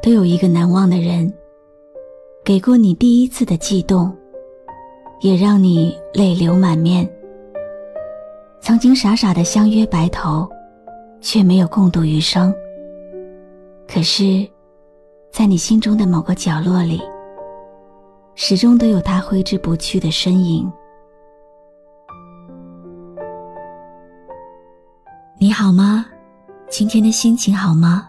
都有一个难忘的人，给过你第一次的悸动，也让你泪流满面。曾经傻傻的相约白头，却没有共度余生。可是，在你心中的某个角落里，始终都有他挥之不去的身影。你好吗？今天的心情好吗？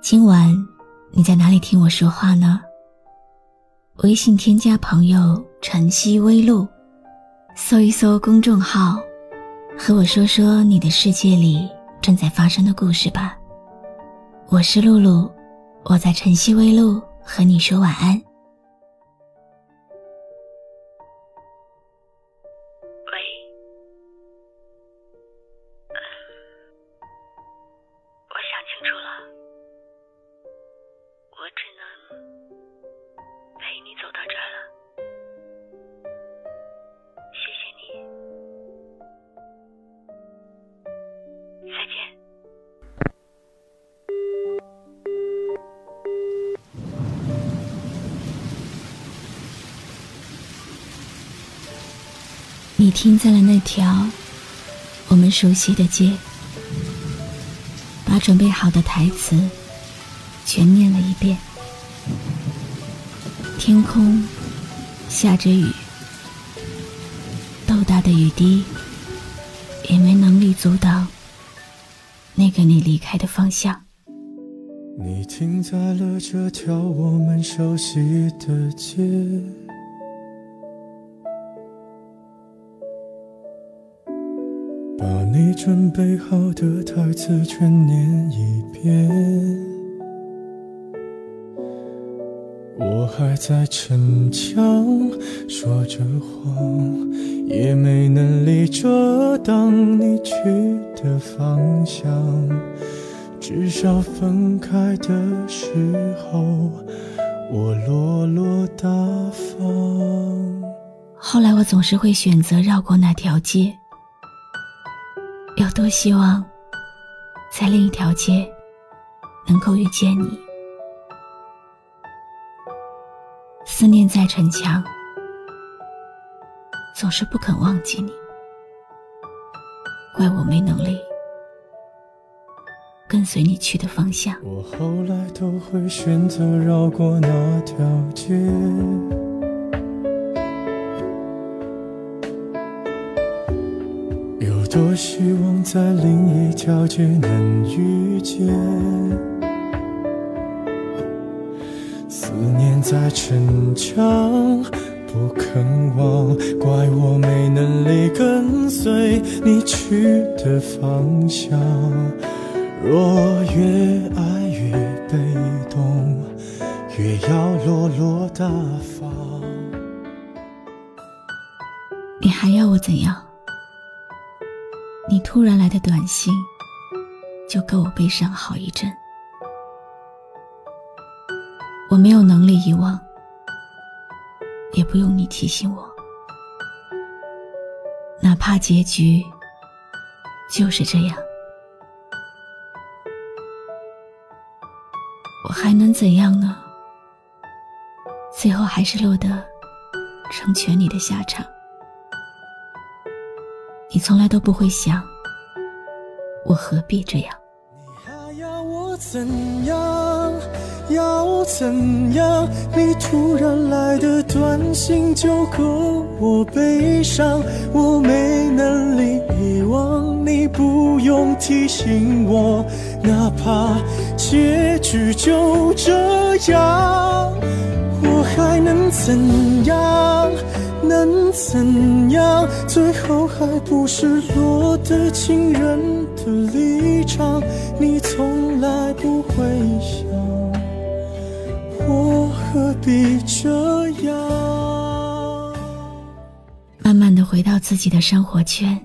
今晚你在哪里听我说话呢？微信添加朋友“晨曦微露”，搜一搜公众号，和我说说你的世界里正在发生的故事吧。我是露露，我在晨曦微露和你说晚安。你停在了那条我们熟悉的街，把准备好的台词全念了一遍。天空下着雨，豆大的雨滴也没能力阻挡那个你离开的方向。你停在了这条我们熟悉的街。你准备好的台词全念一遍，我还在逞强说着谎，也没能力遮挡你去的方向。至少分开的时候，我落落大方。后来我总是会选择绕过那条街。有多希望，在另一条街能够遇见你。思念在逞强，总是不肯忘记你。怪我没能力跟随你去的方向。我后来都会选择绕过那条街。多希望在另一条街能遇见，思念在逞强，不肯忘，怪我没能力跟随你去的方向。若越爱越被动，越要落落大方。你还要我怎样？你突然来的短信，就够我悲伤好一阵。我没有能力遗忘，也不用你提醒我。哪怕结局就是这样，我还能怎样呢？最后还是落得成全你的下场。你从来都不会想，我何必这样？你还要我怎样？要怎样？你突然来的短信就够我悲伤，我没能力遗忘，你不用提醒我，哪怕结局就这样，我还能怎样？能怎样？最后还不是落得情人的立场？你从来不会想，我何必这样。慢慢的回到自己的生活圈，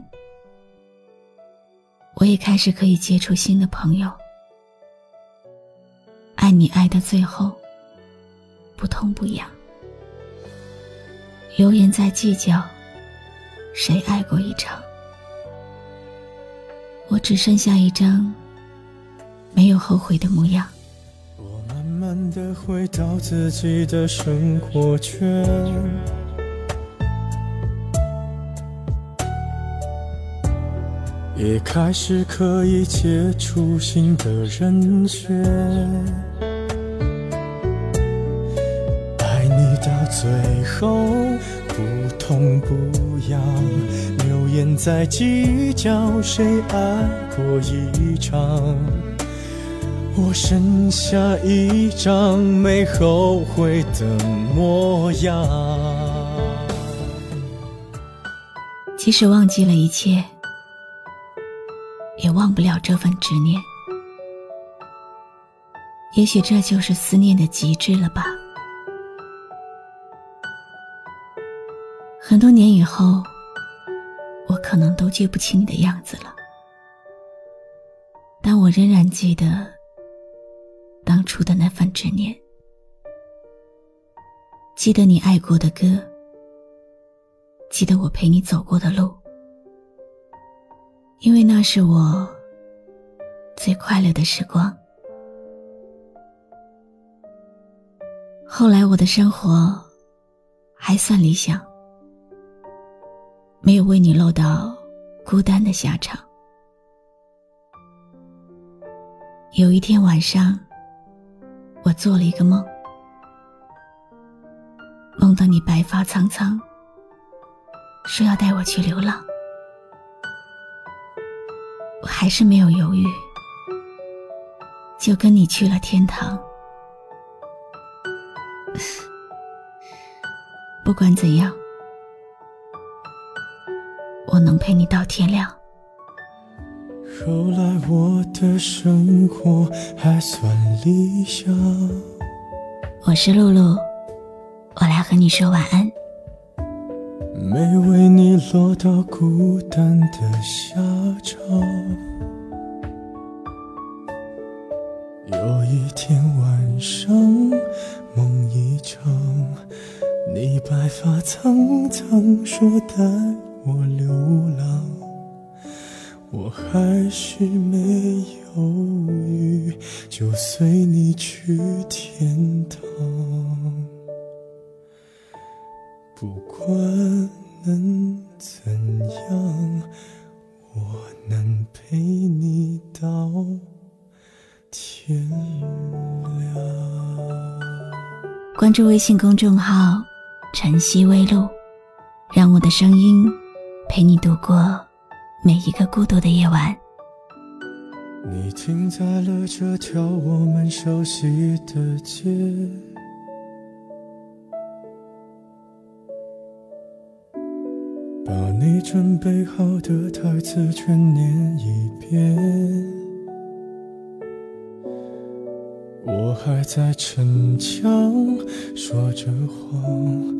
我也开始可以接触新的朋友。爱你爱的最后，不痛不痒。流言在计较，谁爱过一场？我只剩下一张没有后悔的模样。我慢慢的回到自己的生活圈，也开始可以接触新的人选。最后不痛不痒，流言在计较谁爱过一场。我剩下一张没后悔的模样。即使忘记了一切，也忘不了这份执念。也许这就是思念的极致了吧。很多年以后，我可能都记不清你的样子了，但我仍然记得当初的那份执念，记得你爱过的歌，记得我陪你走过的路，因为那是我最快乐的时光。后来我的生活还算理想。没有为你落到孤单的下场。有一天晚上，我做了一个梦，梦到你白发苍苍，说要带我去流浪，我还是没有犹豫，就跟你去了天堂。不管怎样。我能陪你到天亮。后来我的生活还算理想。我是露露，我来和你说晚安。没为你落到孤单的下场。有一天晚上，梦一场，你白发苍苍，说带。我流浪，我还是没犹豫，就随你去天堂。不管能怎样，我能陪你到天亮。关注微信公众号“晨曦微露”，让我的声音。陪你度过每一个孤独的夜晚。你停在了这条我们熟悉的街，把你准备好的台词全念一遍。我还在逞强，说着谎，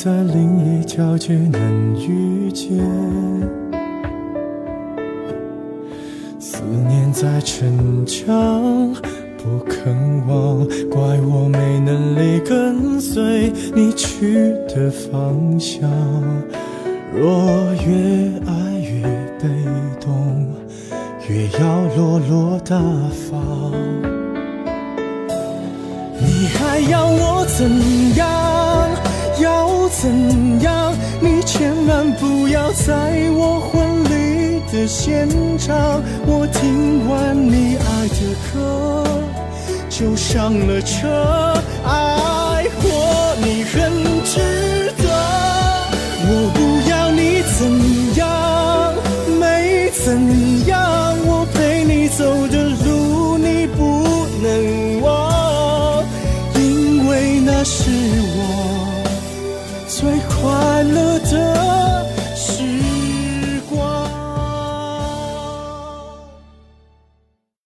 在另一条街能遇见，思念在逞强，不肯忘，怪我没能力跟随你去的方向。若越爱越被动，越要落落大方。你还要我怎样？怎样你千万不要在我婚礼的现场。我听完你爱的歌就上了车爱过你很值得。我不要你怎样没怎样。